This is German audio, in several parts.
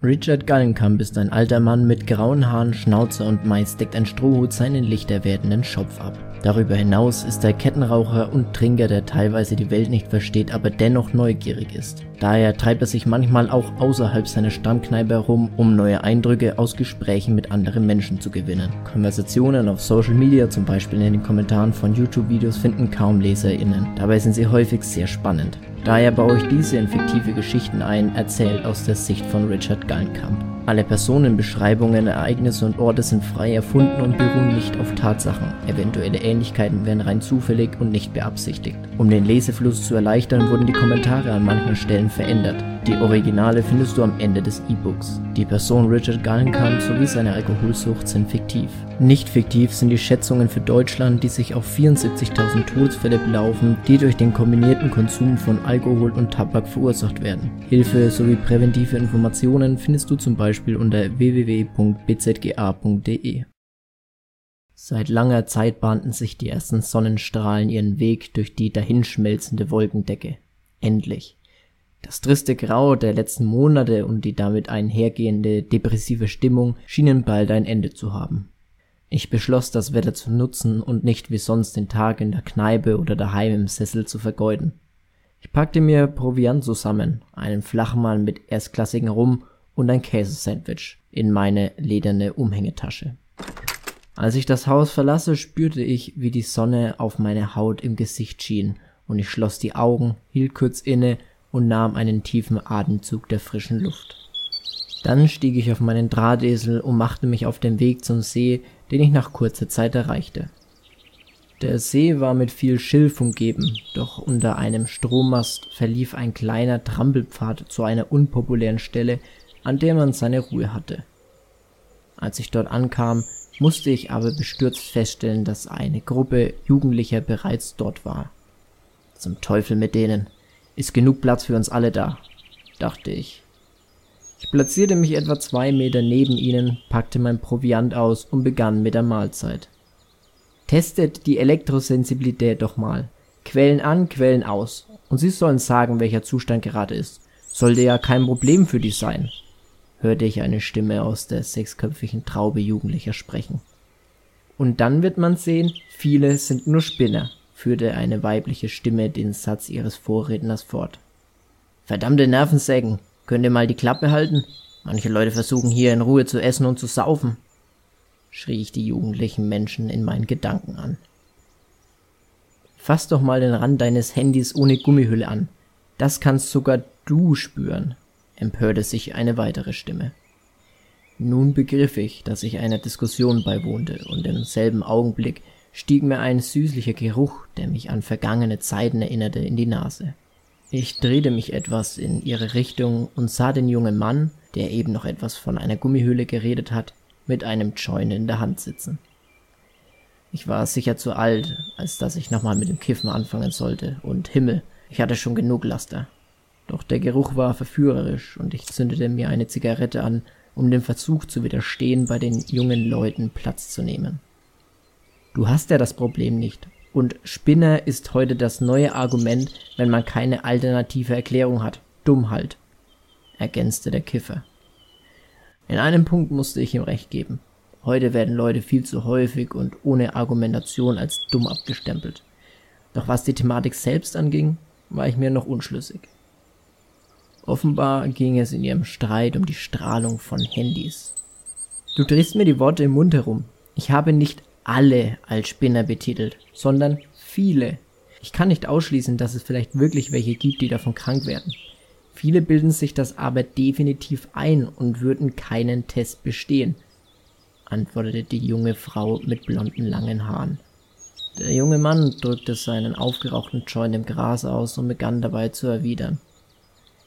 Richard Gallenkamp ist ein alter Mann mit grauen Haaren, Schnauze und meist deckt ein Strohhut seinen lichter werdenden Schopf ab. Darüber hinaus ist er Kettenraucher und Trinker, der teilweise die Welt nicht versteht, aber dennoch neugierig ist. Daher treibt er sich manchmal auch außerhalb seiner Stammkneipe herum, um neue Eindrücke aus Gesprächen mit anderen Menschen zu gewinnen. Konversationen auf Social Media, zum Beispiel in den Kommentaren von YouTube-Videos, finden kaum LeserInnen. Dabei sind sie häufig sehr spannend. Daher baue ich diese in fiktive Geschichten ein, erzählt aus der Sicht von Richard Gallenkamp. Alle Personenbeschreibungen, Ereignisse und Orte sind frei erfunden und beruhen nicht auf Tatsachen. Eventuelle Ähnlichkeiten werden rein zufällig und nicht beabsichtigt. Um den Lesefluss zu erleichtern, wurden die Kommentare an manchen Stellen verändert. Die Originale findest du am Ende des E-Books. Die Person Richard Gallenkamp sowie seine Alkoholsucht sind fiktiv. Nicht fiktiv sind die Schätzungen für Deutschland, die sich auf 74.000 Todesfälle belaufen, die durch den kombinierten Konsum von Alkohol und Tabak verursacht werden. Hilfe sowie präventive Informationen findest du zum Beispiel unter www.bzga.de. Seit langer Zeit bahnten sich die ersten Sonnenstrahlen ihren Weg durch die dahinschmelzende Wolkendecke. Endlich. Das triste Grau der letzten Monate und die damit einhergehende depressive Stimmung schienen bald ein Ende zu haben. Ich beschloss, das Wetter zu nutzen und nicht wie sonst den Tag in der Kneipe oder daheim im Sessel zu vergeuden. Ich packte mir Proviant zusammen, einen Flachmann mit erstklassigem Rum und ein Käsesandwich in meine lederne Umhängetasche. Als ich das Haus verlasse, spürte ich, wie die Sonne auf meine Haut im Gesicht schien, und ich schloss die Augen, hielt kurz inne und nahm einen tiefen Atemzug der frischen Luft. Dann stieg ich auf meinen Drahtesel und machte mich auf den Weg zum See, den ich nach kurzer Zeit erreichte. Der See war mit viel Schilf umgeben, doch unter einem Strommast verlief ein kleiner Trampelpfad zu einer unpopulären Stelle, an der man seine Ruhe hatte. Als ich dort ankam, musste ich aber bestürzt feststellen, dass eine Gruppe Jugendlicher bereits dort war. Zum Teufel mit denen. Ist genug Platz für uns alle da, dachte ich. Ich platzierte mich etwa zwei Meter neben ihnen, packte mein Proviant aus und begann mit der Mahlzeit. Testet die Elektrosensibilität doch mal. Quellen an, Quellen aus. Und Sie sollen sagen, welcher Zustand gerade ist. Sollte ja kein Problem für dich sein, hörte ich eine Stimme aus der sechsköpfigen Traube Jugendlicher sprechen. Und dann wird man sehen, viele sind nur Spinner führte eine weibliche Stimme den Satz ihres Vorredners fort. Verdammte Nervensägen, könnt ihr mal die Klappe halten? Manche Leute versuchen hier in Ruhe zu essen und zu saufen, schrie ich die jugendlichen Menschen in meinen Gedanken an. Fass doch mal den Rand deines Handys ohne Gummihülle an. Das kannst sogar du spüren, empörte sich eine weitere Stimme. Nun begriff ich, dass ich einer Diskussion beiwohnte, und im selben Augenblick stieg mir ein süßlicher Geruch, der mich an vergangene Zeiten erinnerte, in die Nase. Ich drehte mich etwas in ihre Richtung und sah den jungen Mann, der eben noch etwas von einer Gummihöhle geredet hat, mit einem Joint in der Hand sitzen. Ich war sicher zu alt, als dass ich nochmal mit dem Kiffen anfangen sollte, und Himmel, ich hatte schon genug Laster. Doch der Geruch war verführerisch, und ich zündete mir eine Zigarette an, um dem Versuch zu widerstehen, bei den jungen Leuten Platz zu nehmen. Du hast ja das Problem nicht. Und Spinner ist heute das neue Argument, wenn man keine alternative Erklärung hat. Dumm halt, ergänzte der Kiffer. In einem Punkt musste ich ihm recht geben. Heute werden Leute viel zu häufig und ohne Argumentation als dumm abgestempelt. Doch was die Thematik selbst anging, war ich mir noch unschlüssig. Offenbar ging es in ihrem Streit um die Strahlung von Handys. Du drehst mir die Worte im Mund herum. Ich habe nicht alle als Spinner betitelt, sondern viele. Ich kann nicht ausschließen, dass es vielleicht wirklich welche gibt, die davon krank werden. Viele bilden sich das aber definitiv ein und würden keinen Test bestehen, antwortete die junge Frau mit blonden langen Haaren. Der junge Mann drückte seinen aufgerauchten Joint im Gras aus und begann dabei zu erwidern.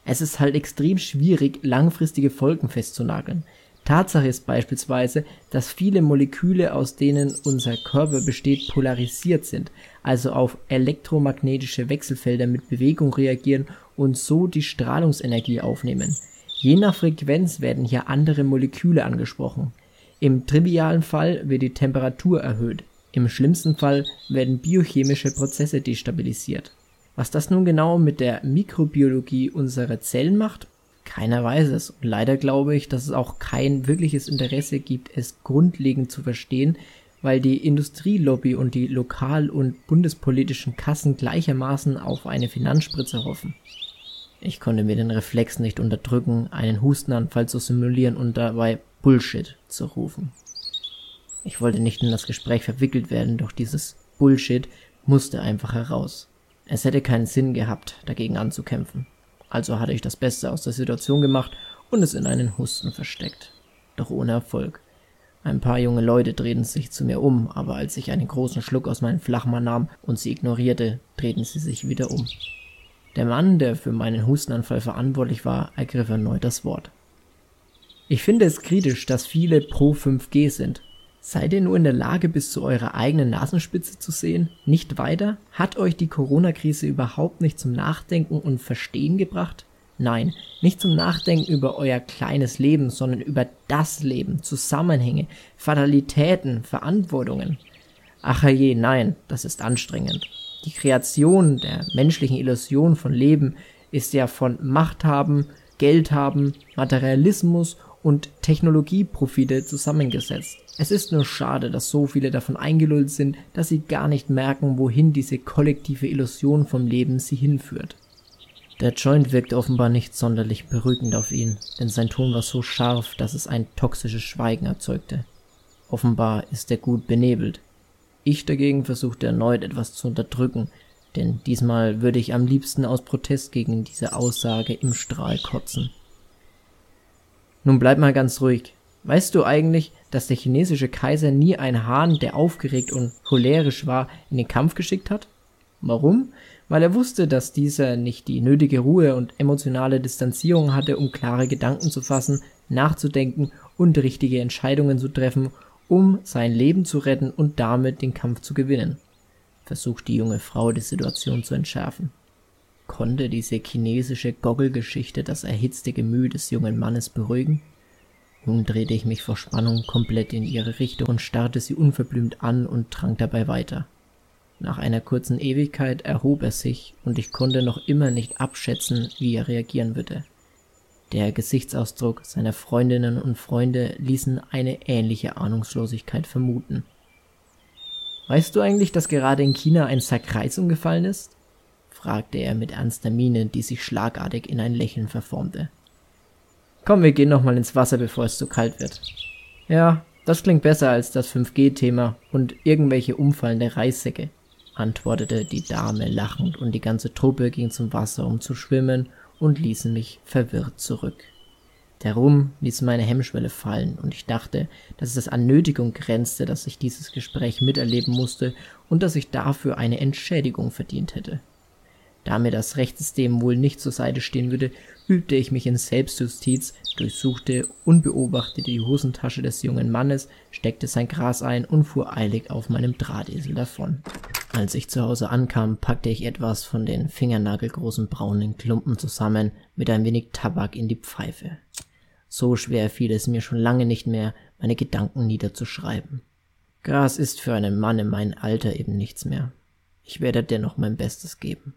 Es ist halt extrem schwierig, langfristige Folgen festzunageln. Tatsache ist beispielsweise, dass viele Moleküle, aus denen unser Körper besteht, polarisiert sind, also auf elektromagnetische Wechselfelder mit Bewegung reagieren und so die Strahlungsenergie aufnehmen. Je nach Frequenz werden hier andere Moleküle angesprochen. Im trivialen Fall wird die Temperatur erhöht, im schlimmsten Fall werden biochemische Prozesse destabilisiert. Was das nun genau mit der Mikrobiologie unserer Zellen macht, Keiner weiß es. Und leider glaube ich, dass es auch kein wirkliches Interesse gibt, es grundlegend zu verstehen, weil die Industrielobby und die lokal- und bundespolitischen Kassen gleichermaßen auf eine Finanzspritze hoffen. Ich konnte mir den Reflex nicht unterdrücken, einen Hustenanfall zu simulieren und dabei Bullshit zu rufen. Ich wollte nicht in das Gespräch verwickelt werden, doch dieses Bullshit musste einfach heraus. Es hätte keinen Sinn gehabt, dagegen anzukämpfen. Also hatte ich das Beste aus der Situation gemacht und es in einen Husten versteckt. Doch ohne Erfolg. Ein paar junge Leute drehten sich zu mir um, aber als ich einen großen Schluck aus meinem Flachmann nahm und sie ignorierte, drehten sie sich wieder um. Der Mann, der für meinen Hustenanfall verantwortlich war, ergriff erneut das Wort. Ich finde es kritisch, dass viele pro 5G sind. Seid ihr nur in der Lage, bis zu eurer eigenen Nasenspitze zu sehen? Nicht weiter? Hat euch die Corona-Krise überhaupt nicht zum Nachdenken und Verstehen gebracht? Nein, nicht zum Nachdenken über euer kleines Leben, sondern über das Leben, Zusammenhänge, Fatalitäten, Verantwortungen. Ach je, nein, das ist anstrengend. Die Kreation der menschlichen Illusion von Leben ist ja von Macht haben, Geld haben, Materialismus und Technologieprofite zusammengesetzt. Es ist nur schade, dass so viele davon eingelullt sind, dass sie gar nicht merken, wohin diese kollektive Illusion vom Leben sie hinführt. Der Joint wirkt offenbar nicht sonderlich beruhigend auf ihn, denn sein Ton war so scharf, dass es ein toxisches Schweigen erzeugte. Offenbar ist er gut benebelt. Ich dagegen versuchte erneut etwas zu unterdrücken, denn diesmal würde ich am liebsten aus Protest gegen diese Aussage im Strahl kotzen. Nun bleib mal ganz ruhig. Weißt du eigentlich, dass der chinesische Kaiser nie einen Hahn, der aufgeregt und cholerisch war, in den Kampf geschickt hat? Warum? weil er wusste, dass dieser nicht die nötige Ruhe und emotionale Distanzierung hatte, um klare Gedanken zu fassen, nachzudenken und richtige Entscheidungen zu treffen, um sein Leben zu retten und damit den Kampf zu gewinnen. Versucht die junge Frau die Situation zu entschärfen. Konnte diese chinesische Goggelgeschichte das erhitzte Gemüt des jungen Mannes beruhigen? Nun drehte ich mich vor Spannung komplett in ihre Richtung und starrte sie unverblümt an und trank dabei weiter. Nach einer kurzen Ewigkeit erhob er sich, und ich konnte noch immer nicht abschätzen, wie er reagieren würde. Der Gesichtsausdruck seiner Freundinnen und Freunde ließen eine ähnliche Ahnungslosigkeit vermuten. Weißt du eigentlich, dass gerade in China ein Sackreis umgefallen ist? fragte er mit ernster Miene, die sich schlagartig in ein Lächeln verformte. Komm, wir gehen noch mal ins Wasser, bevor es zu kalt wird. Ja, das klingt besser als das 5G-Thema und irgendwelche umfallende Reissäcke antwortete die Dame lachend, und die ganze Truppe ging zum Wasser, um zu schwimmen, und ließen mich verwirrt zurück. Der Rum ließ meine Hemmschwelle fallen, und ich dachte, dass es an Nötigung grenzte, dass ich dieses Gespräch miterleben musste und dass ich dafür eine Entschädigung verdient hätte. Da mir das Rechtssystem wohl nicht zur Seite stehen würde, übte ich mich in Selbstjustiz, durchsuchte unbeobachtete die Hosentasche des jungen Mannes, steckte sein Gras ein und fuhr eilig auf meinem Drahtesel davon. Als ich zu Hause ankam, packte ich etwas von den fingernagelgroßen braunen Klumpen zusammen mit ein wenig Tabak in die Pfeife. So schwer fiel es mir schon lange nicht mehr, meine Gedanken niederzuschreiben. Gras ist für einen Mann in meinem Alter eben nichts mehr. Ich werde dennoch mein Bestes geben.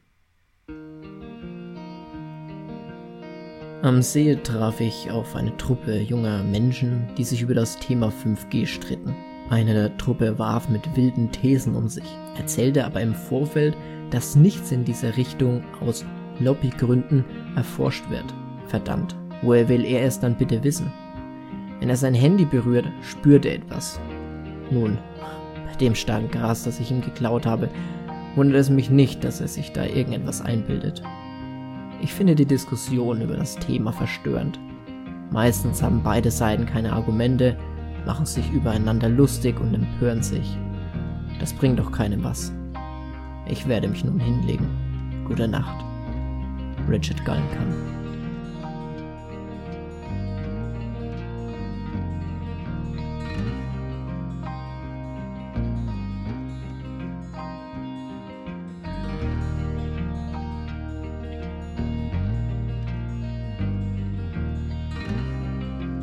Am See traf ich auf eine Truppe junger Menschen, die sich über das Thema 5G stritten. Einer der Truppe warf mit wilden Thesen um sich, erzählte aber im Vorfeld, dass nichts in dieser Richtung aus Lobbygründen erforscht wird. Verdammt, woher will er es dann bitte wissen? Wenn er sein Handy berührt, spürt er etwas. Nun, bei dem starken Gras, das ich ihm geklaut habe, wundert es mich nicht, dass er sich da irgendetwas einbildet. Ich finde die Diskussion über das Thema verstörend. Meistens haben beide Seiten keine Argumente, machen sich übereinander lustig und empören sich. Das bringt doch keinem was. Ich werde mich nun hinlegen. Gute Nacht. Richard Gallenkamp